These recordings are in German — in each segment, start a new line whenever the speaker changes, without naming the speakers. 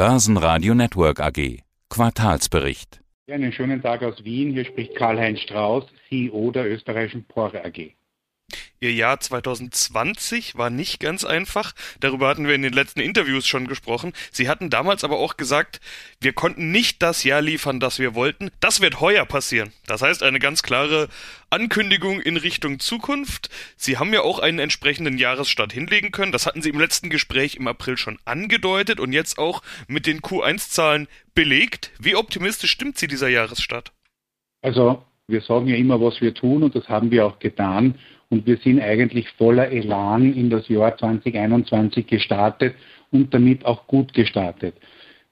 Börsenradio Network AG. Quartalsbericht.
Einen schönen Tag aus Wien. Hier spricht Karl-Heinz Strauß, CEO der österreichischen Pore AG.
Ihr Jahr 2020 war nicht ganz einfach. Darüber hatten wir in den letzten Interviews schon gesprochen. Sie hatten damals aber auch gesagt, wir konnten nicht das Jahr liefern, das wir wollten. Das wird heuer passieren. Das heißt, eine ganz klare Ankündigung in Richtung Zukunft. Sie haben ja auch einen entsprechenden Jahresstart hinlegen können. Das hatten Sie im letzten Gespräch im April schon angedeutet und jetzt auch mit den Q1-Zahlen belegt. Wie optimistisch stimmt Sie dieser Jahresstart?
Also, wir sagen ja immer, was wir tun und das haben wir auch getan. Und wir sind eigentlich voller Elan in das Jahr 2021 gestartet und damit auch gut gestartet.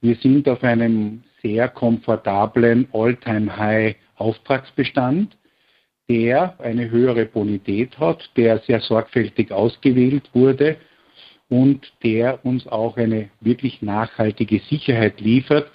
Wir sind auf einem sehr komfortablen All-Time-High Auftragsbestand, der eine höhere Bonität hat, der sehr sorgfältig ausgewählt wurde und der uns auch eine wirklich nachhaltige Sicherheit liefert,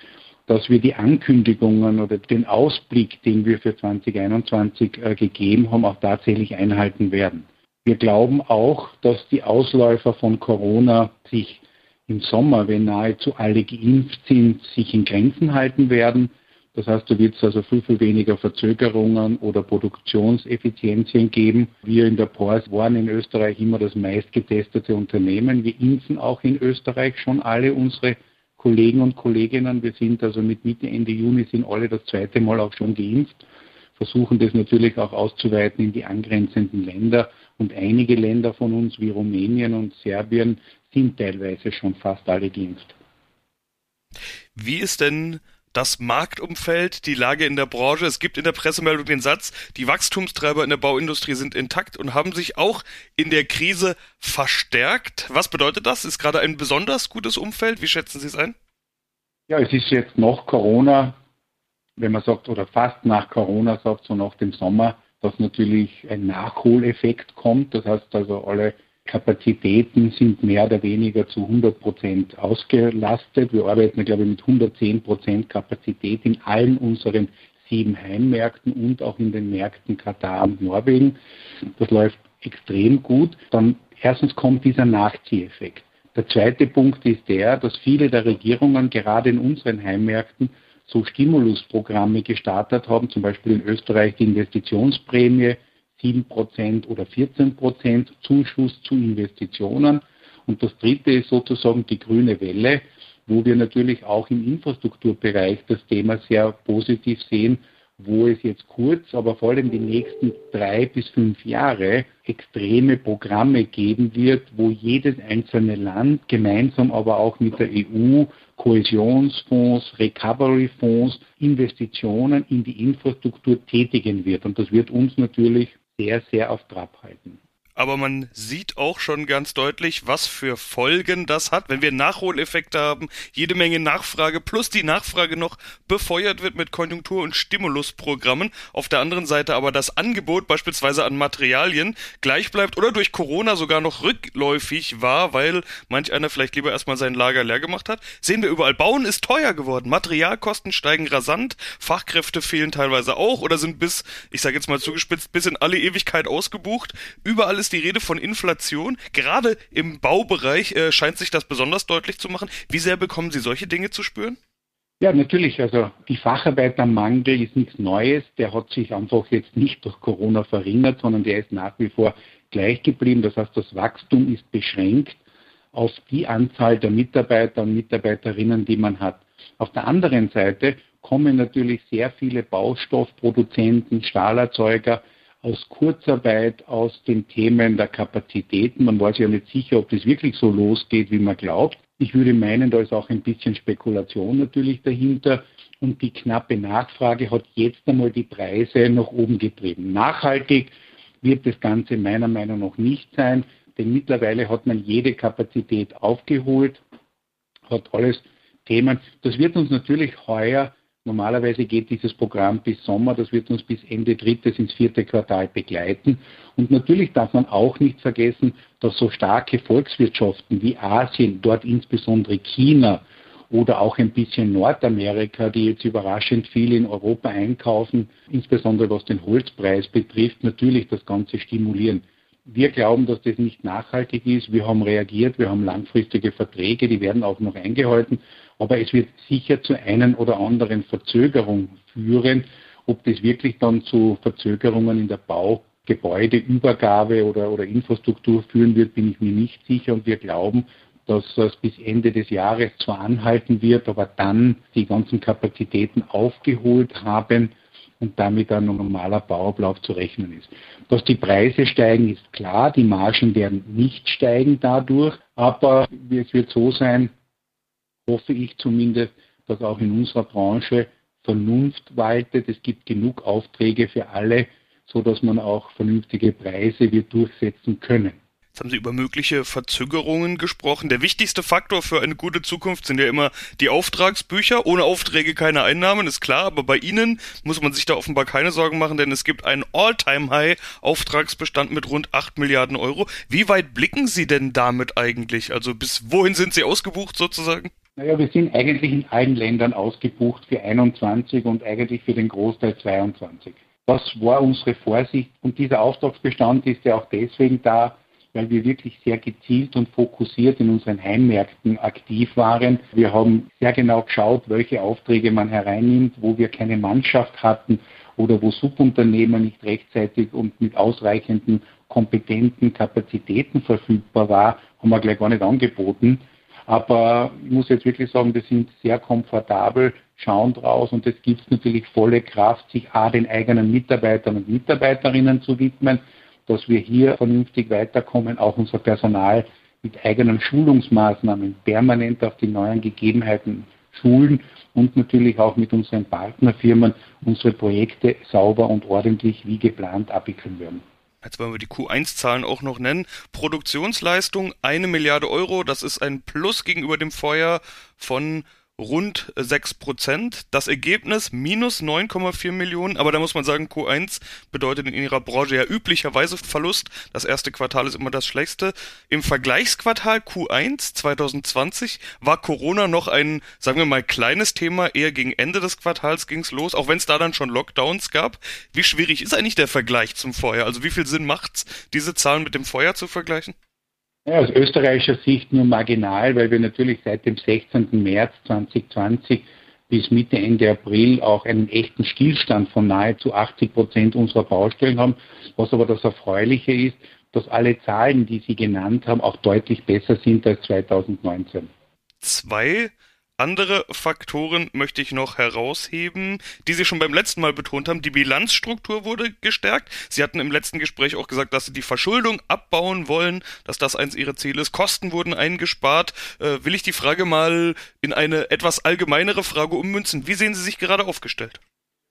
dass wir die Ankündigungen oder den Ausblick, den wir für 2021 äh, gegeben haben, auch tatsächlich einhalten werden. Wir glauben auch, dass die Ausläufer von Corona sich im Sommer, wenn nahezu alle geimpft sind, sich in Grenzen halten werden. Das heißt, da wird es also viel, viel weniger Verzögerungen oder Produktionseffizienzien geben. Wir in der PORS waren in Österreich immer das meistgetestete Unternehmen. Wir impfen auch in Österreich schon alle unsere Kollegen und Kolleginnen. Wir sind also mit Mitte, Ende Juni sind alle das zweite Mal auch schon geimpft, versuchen das natürlich auch auszuweiten in die angrenzenden Länder. Und einige Länder von uns wie Rumänien und Serbien sind teilweise schon fast alle geimpft.
Wie ist denn das Marktumfeld, die Lage in der Branche. Es gibt in der Pressemeldung den Satz, die Wachstumstreiber in der Bauindustrie sind intakt und haben sich auch in der Krise verstärkt. Was bedeutet das? Ist gerade ein besonders gutes Umfeld? Wie schätzen Sie es ein?
Ja, es ist jetzt noch Corona, wenn man sagt, oder fast nach Corona sagt, so nach dem Sommer, dass natürlich ein Nachholeffekt kommt. Das heißt also, alle Kapazitäten sind mehr oder weniger zu 100 Prozent ausgelastet. Wir arbeiten, glaube ich, mit 110 Prozent Kapazität in allen unseren sieben Heimmärkten und auch in den Märkten Katar und Norwegen. Das läuft extrem gut. Dann erstens kommt dieser Nachzieheffekt. Der zweite Punkt ist der, dass viele der Regierungen gerade in unseren Heimmärkten so Stimulusprogramme gestartet haben, zum Beispiel in Österreich die Investitionsprämie, 7% oder 14% Zuschuss zu Investitionen. Und das dritte ist sozusagen die grüne Welle, wo wir natürlich auch im Infrastrukturbereich das Thema sehr positiv sehen, wo es jetzt kurz, aber vor allem die nächsten drei bis fünf Jahre extreme Programme geben wird, wo jedes einzelne Land gemeinsam aber auch mit der EU Kohäsionsfonds, Recovery-Fonds, Investitionen in die Infrastruktur tätigen wird. Und das wird uns natürlich sehr, sehr auf Trab halten
aber man sieht auch schon ganz deutlich, was für Folgen das hat, wenn wir Nachholeffekte haben, jede Menge Nachfrage plus die Nachfrage noch befeuert wird mit Konjunktur- und Stimulusprogrammen, auf der anderen Seite aber das Angebot beispielsweise an Materialien gleich bleibt oder durch Corona sogar noch rückläufig war, weil manch einer vielleicht lieber erstmal sein Lager leer gemacht hat, sehen wir überall, Bauen ist teuer geworden, Materialkosten steigen rasant, Fachkräfte fehlen teilweise auch oder sind bis, ich sage jetzt mal zugespitzt, bis in alle Ewigkeit ausgebucht, überall ist die Rede von Inflation. Gerade im Baubereich äh, scheint sich das besonders deutlich zu machen. Wie sehr bekommen Sie solche Dinge zu spüren?
Ja, natürlich. Also die Facharbeitermangel ist nichts Neues. Der hat sich einfach jetzt nicht durch Corona verringert, sondern der ist nach wie vor gleich geblieben. Das heißt, das Wachstum ist beschränkt auf die Anzahl der Mitarbeiter und Mitarbeiterinnen, die man hat. Auf der anderen Seite kommen natürlich sehr viele Baustoffproduzenten, Stahlerzeuger aus Kurzarbeit, aus den Themen der Kapazitäten. Man weiß ja nicht sicher, ob das wirklich so losgeht, wie man glaubt. Ich würde meinen, da ist auch ein bisschen Spekulation natürlich dahinter. Und die knappe Nachfrage hat jetzt einmal die Preise nach oben getrieben. Nachhaltig wird das Ganze meiner Meinung nach nicht sein, denn mittlerweile hat man jede Kapazität aufgeholt, hat alles Themen. Das wird uns natürlich heuer Normalerweise geht dieses Programm bis Sommer, das wird uns bis Ende drittes ins vierte Quartal begleiten. Und natürlich darf man auch nicht vergessen, dass so starke Volkswirtschaften wie Asien, dort insbesondere China oder auch ein bisschen Nordamerika, die jetzt überraschend viel in Europa einkaufen, insbesondere was den Holzpreis betrifft, natürlich das Ganze stimulieren. Wir glauben, dass das nicht nachhaltig ist. Wir haben reagiert, wir haben langfristige Verträge, die werden auch noch eingehalten. Aber es wird sicher zu einer oder anderen Verzögerung führen. Ob das wirklich dann zu Verzögerungen in der Baugebäudeübergabe oder, oder Infrastruktur führen wird, bin ich mir nicht sicher. Und wir glauben, dass es bis Ende des Jahres zwar anhalten wird, aber dann die ganzen Kapazitäten aufgeholt haben und damit ein normaler Bauablauf zu rechnen ist. Dass die Preise steigen, ist klar. Die Margen werden nicht steigen dadurch, aber es wird so sein, hoffe ich zumindest, dass auch in unserer Branche Vernunft waltet. Es gibt genug Aufträge für alle, so dass man auch vernünftige Preise wird durchsetzen können.
Jetzt haben Sie über mögliche Verzögerungen gesprochen. Der wichtigste Faktor für eine gute Zukunft sind ja immer die Auftragsbücher. Ohne Aufträge keine Einnahmen, ist klar. Aber bei Ihnen muss man sich da offenbar keine Sorgen machen, denn es gibt einen All-Time-High-Auftragsbestand mit rund 8 Milliarden Euro. Wie weit blicken Sie denn damit eigentlich? Also bis wohin sind Sie ausgebucht sozusagen?
Naja, wir sind eigentlich in allen Ländern ausgebucht für 21 und eigentlich für den Großteil 22. Was war unsere Vorsicht? Und dieser Auftragsbestand ist ja auch deswegen da, weil wir wirklich sehr gezielt und fokussiert in unseren Heimmärkten aktiv waren. Wir haben sehr genau geschaut, welche Aufträge man hereinnimmt, wo wir keine Mannschaft hatten oder wo Subunternehmer nicht rechtzeitig und mit ausreichenden kompetenten Kapazitäten verfügbar war, haben wir gleich gar nicht angeboten. Aber ich muss jetzt wirklich sagen, wir sind sehr komfortabel, schauen draus und es gibt natürlich volle Kraft, sich A, den eigenen Mitarbeitern und Mitarbeiterinnen zu widmen, dass wir hier vernünftig weiterkommen, auch unser Personal mit eigenen Schulungsmaßnahmen permanent auf die neuen Gegebenheiten schulen und natürlich auch mit unseren Partnerfirmen unsere Projekte sauber und ordentlich wie geplant abwickeln werden.
Jetzt wollen wir die Q1-Zahlen auch noch nennen. Produktionsleistung eine Milliarde Euro, das ist ein Plus gegenüber dem Vorjahr von rund 6 Prozent. Das Ergebnis minus 9,4 Millionen, aber da muss man sagen, Q1 bedeutet in ihrer Branche ja üblicherweise Verlust. Das erste Quartal ist immer das schlechteste. Im Vergleichsquartal Q1 2020 war Corona noch ein, sagen wir mal, kleines Thema. Eher gegen Ende des Quartals ging es los, auch wenn es da dann schon Lockdowns gab. Wie schwierig ist eigentlich der Vergleich zum Vorjahr? Also wie viel Sinn macht's, diese Zahlen mit dem Vorjahr zu vergleichen?
Ja, aus österreichischer Sicht nur marginal, weil wir natürlich seit dem 16. März 2020 bis Mitte, Ende April auch einen echten Stillstand von nahezu 80 Prozent unserer Baustellen haben. Was aber das Erfreuliche ist, dass alle Zahlen, die Sie genannt haben, auch deutlich besser sind als 2019.
Zwei andere Faktoren möchte ich noch herausheben, die Sie schon beim letzten Mal betont haben. Die Bilanzstruktur wurde gestärkt. Sie hatten im letzten Gespräch auch gesagt, dass Sie die Verschuldung abbauen wollen, dass das eins Ihrer Ziele ist. Kosten wurden eingespart. Äh, will ich die Frage mal in eine etwas allgemeinere Frage ummünzen. Wie sehen Sie sich gerade aufgestellt?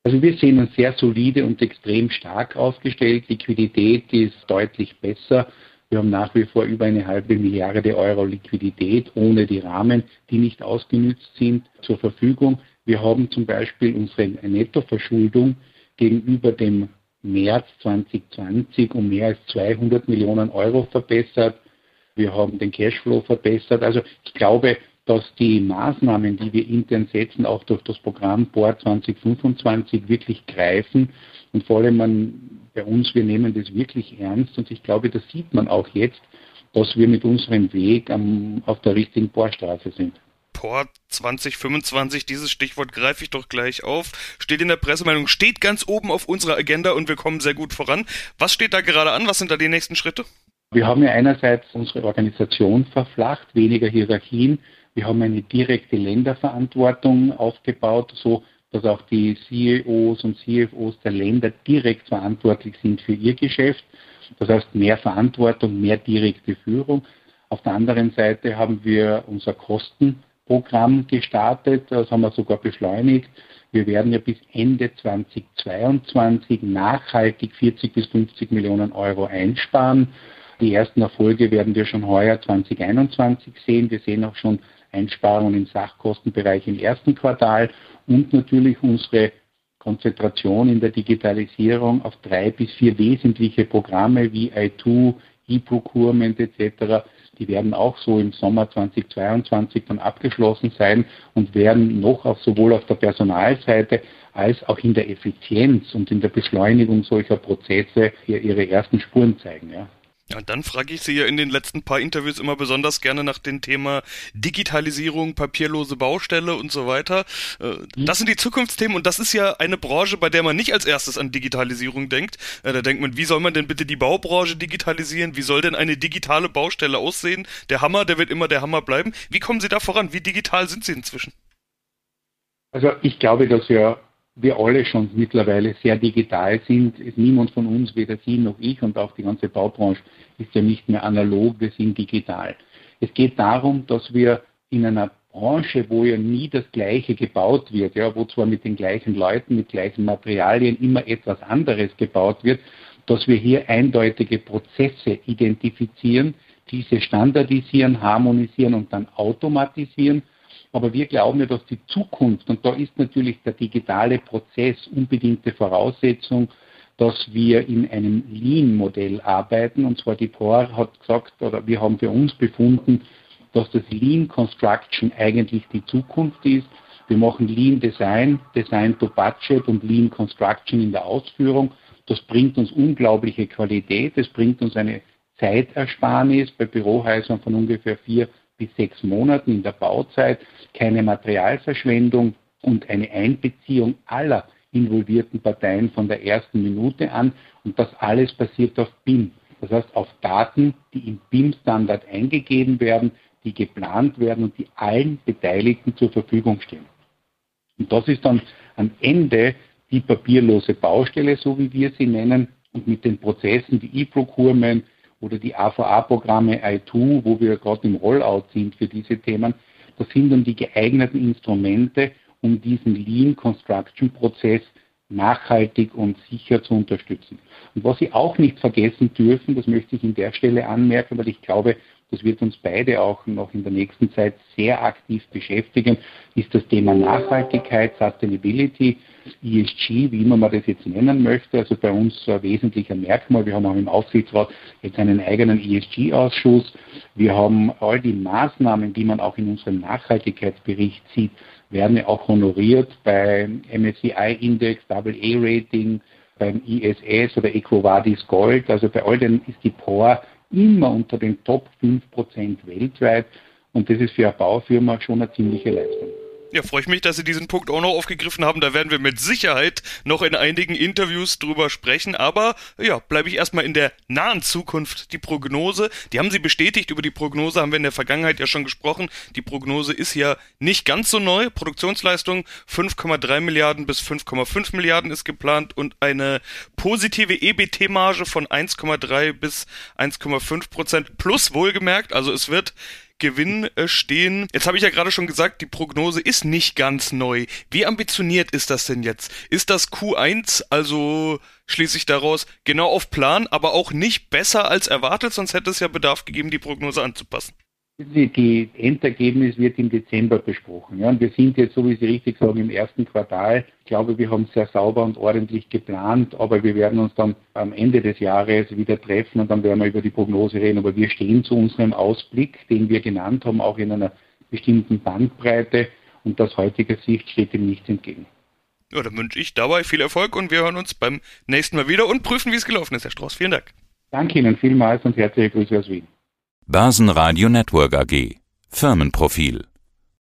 Also wir sehen uns sehr solide und extrem stark aufgestellt. Liquidität ist deutlich besser. Wir haben nach wie vor über eine halbe Milliarde Euro Liquidität ohne die Rahmen, die nicht ausgenützt sind, zur Verfügung. Wir haben zum Beispiel unsere Nettoverschuldung gegenüber dem März 2020 um mehr als 200 Millionen Euro verbessert. Wir haben den Cashflow verbessert. Also ich glaube, dass die Maßnahmen, die wir intern setzen, auch durch das Programm Board 2025 wirklich greifen. Und vor allem man, bei uns, wir nehmen das wirklich ernst. Und ich glaube, das sieht man auch jetzt, dass wir mit unserem Weg am, auf der richtigen Bohrstraße sind.
Port 2025, dieses Stichwort greife ich doch gleich auf. Steht in der Pressemeldung, steht ganz oben auf unserer Agenda und wir kommen sehr gut voran. Was steht da gerade an? Was sind da die nächsten Schritte?
Wir haben ja einerseits unsere Organisation verflacht, weniger Hierarchien. Wir haben eine direkte Länderverantwortung aufgebaut, so dass auch die CEOs und CFOs der Länder direkt verantwortlich sind für ihr Geschäft. Das heißt mehr Verantwortung, mehr direkte Führung. Auf der anderen Seite haben wir unser Kostenprogramm gestartet, das haben wir sogar beschleunigt. Wir werden ja bis Ende 2022 nachhaltig 40 bis 50 Millionen Euro einsparen. Die ersten Erfolge werden wir schon heuer 2021 sehen. Wir sehen auch schon Einsparungen im Sachkostenbereich im ersten Quartal und natürlich unsere Konzentration in der Digitalisierung auf drei bis vier wesentliche Programme wie I2, E-Procurement etc. Die werden auch so im Sommer 2022 dann abgeschlossen sein und werden noch auf, sowohl auf der Personalseite als auch in der Effizienz und in der Beschleunigung solcher Prozesse hier ihre ersten Spuren zeigen. Ja.
Ja, und dann frage ich Sie ja in den letzten paar Interviews immer besonders gerne nach dem Thema Digitalisierung, papierlose Baustelle und so weiter. Äh, mhm. Das sind die Zukunftsthemen und das ist ja eine Branche, bei der man nicht als erstes an Digitalisierung denkt. Äh, da denkt man, wie soll man denn bitte die Baubranche digitalisieren? Wie soll denn eine digitale Baustelle aussehen? Der Hammer, der wird immer der Hammer bleiben. Wie kommen Sie da voran? Wie digital sind Sie inzwischen?
Also ich glaube, dass wir wir alle schon mittlerweile sehr digital sind. Niemand von uns, weder Sie noch ich und auch die ganze Baubranche ist ja nicht mehr analog, wir sind digital. Es geht darum, dass wir in einer Branche, wo ja nie das Gleiche gebaut wird, ja, wo zwar mit den gleichen Leuten, mit gleichen Materialien immer etwas anderes gebaut wird, dass wir hier eindeutige Prozesse identifizieren, diese standardisieren, harmonisieren und dann automatisieren aber wir glauben ja, dass die Zukunft, und da ist natürlich der digitale Prozess unbedingte Voraussetzung, dass wir in einem Lean-Modell arbeiten. Und zwar die POR hat gesagt, oder wir haben für uns befunden, dass das Lean Construction eigentlich die Zukunft ist. Wir machen Lean Design, Design to Budget und Lean Construction in der Ausführung. Das bringt uns unglaubliche Qualität. Es bringt uns eine Zeitersparnis bei Bürohäusern von ungefähr vier bis sechs Monaten in der Bauzeit, keine Materialverschwendung und eine Einbeziehung aller involvierten Parteien von der ersten Minute an. Und das alles basiert auf BIM. Das heißt auf Daten, die im BIM-Standard eingegeben werden, die geplant werden und die allen Beteiligten zur Verfügung stehen. Und das ist dann am Ende die papierlose Baustelle, so wie wir sie nennen, und mit den Prozessen wie E-Procurement, oder die AVA-Programme i2, wo wir gerade im Rollout sind für diese Themen, das sind dann die geeigneten Instrumente, um diesen Lean Construction Prozess nachhaltig und sicher zu unterstützen. Und was Sie auch nicht vergessen dürfen, das möchte ich in der Stelle anmerken, weil ich glaube, das wird uns beide auch noch in der nächsten Zeit sehr aktiv beschäftigen, ist das Thema Nachhaltigkeit, Sustainability, ESG, wie immer man das jetzt nennen möchte. Also bei uns ein wesentlicher Merkmal. Wir haben auch im Aufsichtsrat jetzt einen eigenen ESG-Ausschuss. Wir haben all die Maßnahmen, die man auch in unserem Nachhaltigkeitsbericht sieht, werden ja auch honoriert beim MSCI-Index, AA-Rating, beim ISS oder EcoVadis Gold. Also bei all denen ist die POR immer unter den Top 5% weltweit. Und das ist für eine Baufirma schon eine ziemliche Leistung.
Ja, freue ich mich, dass Sie diesen Punkt auch noch aufgegriffen haben. Da werden wir mit Sicherheit noch in einigen Interviews drüber sprechen. Aber ja, bleibe ich erstmal in der nahen Zukunft. Die Prognose, die haben Sie bestätigt. Über die Prognose haben wir in der Vergangenheit ja schon gesprochen. Die Prognose ist ja nicht ganz so neu. Produktionsleistung 5,3 Milliarden bis 5,5 Milliarden ist geplant und eine positive EBT-Marge von 1,3 bis 1,5 Prozent plus wohlgemerkt. Also es wird Gewinn äh, stehen. Jetzt habe ich ja gerade schon gesagt, die Prognose ist nicht ganz neu. Wie ambitioniert ist das denn jetzt? Ist das Q1 also schließe ich daraus genau auf Plan, aber auch nicht besser als erwartet, sonst hätte es ja Bedarf gegeben, die Prognose anzupassen.
Die Endergebnis wird im Dezember besprochen. Ja, und wir sind jetzt, so wie Sie richtig sagen, im ersten Quartal. Ich glaube, wir haben sehr sauber und ordentlich geplant, aber wir werden uns dann am Ende des Jahres wieder treffen und dann werden wir über die Prognose reden. Aber wir stehen zu unserem Ausblick, den wir genannt haben, auch in einer bestimmten Bandbreite und aus heutiger Sicht steht dem nichts entgegen.
Ja, dann wünsche ich dabei viel Erfolg und wir hören uns beim nächsten Mal wieder und prüfen, wie es gelaufen ist, Herr Strauß. Vielen Dank.
Danke Ihnen vielmals und herzliche Grüße aus Wien.
Börsenradio Network AG Firmenprofil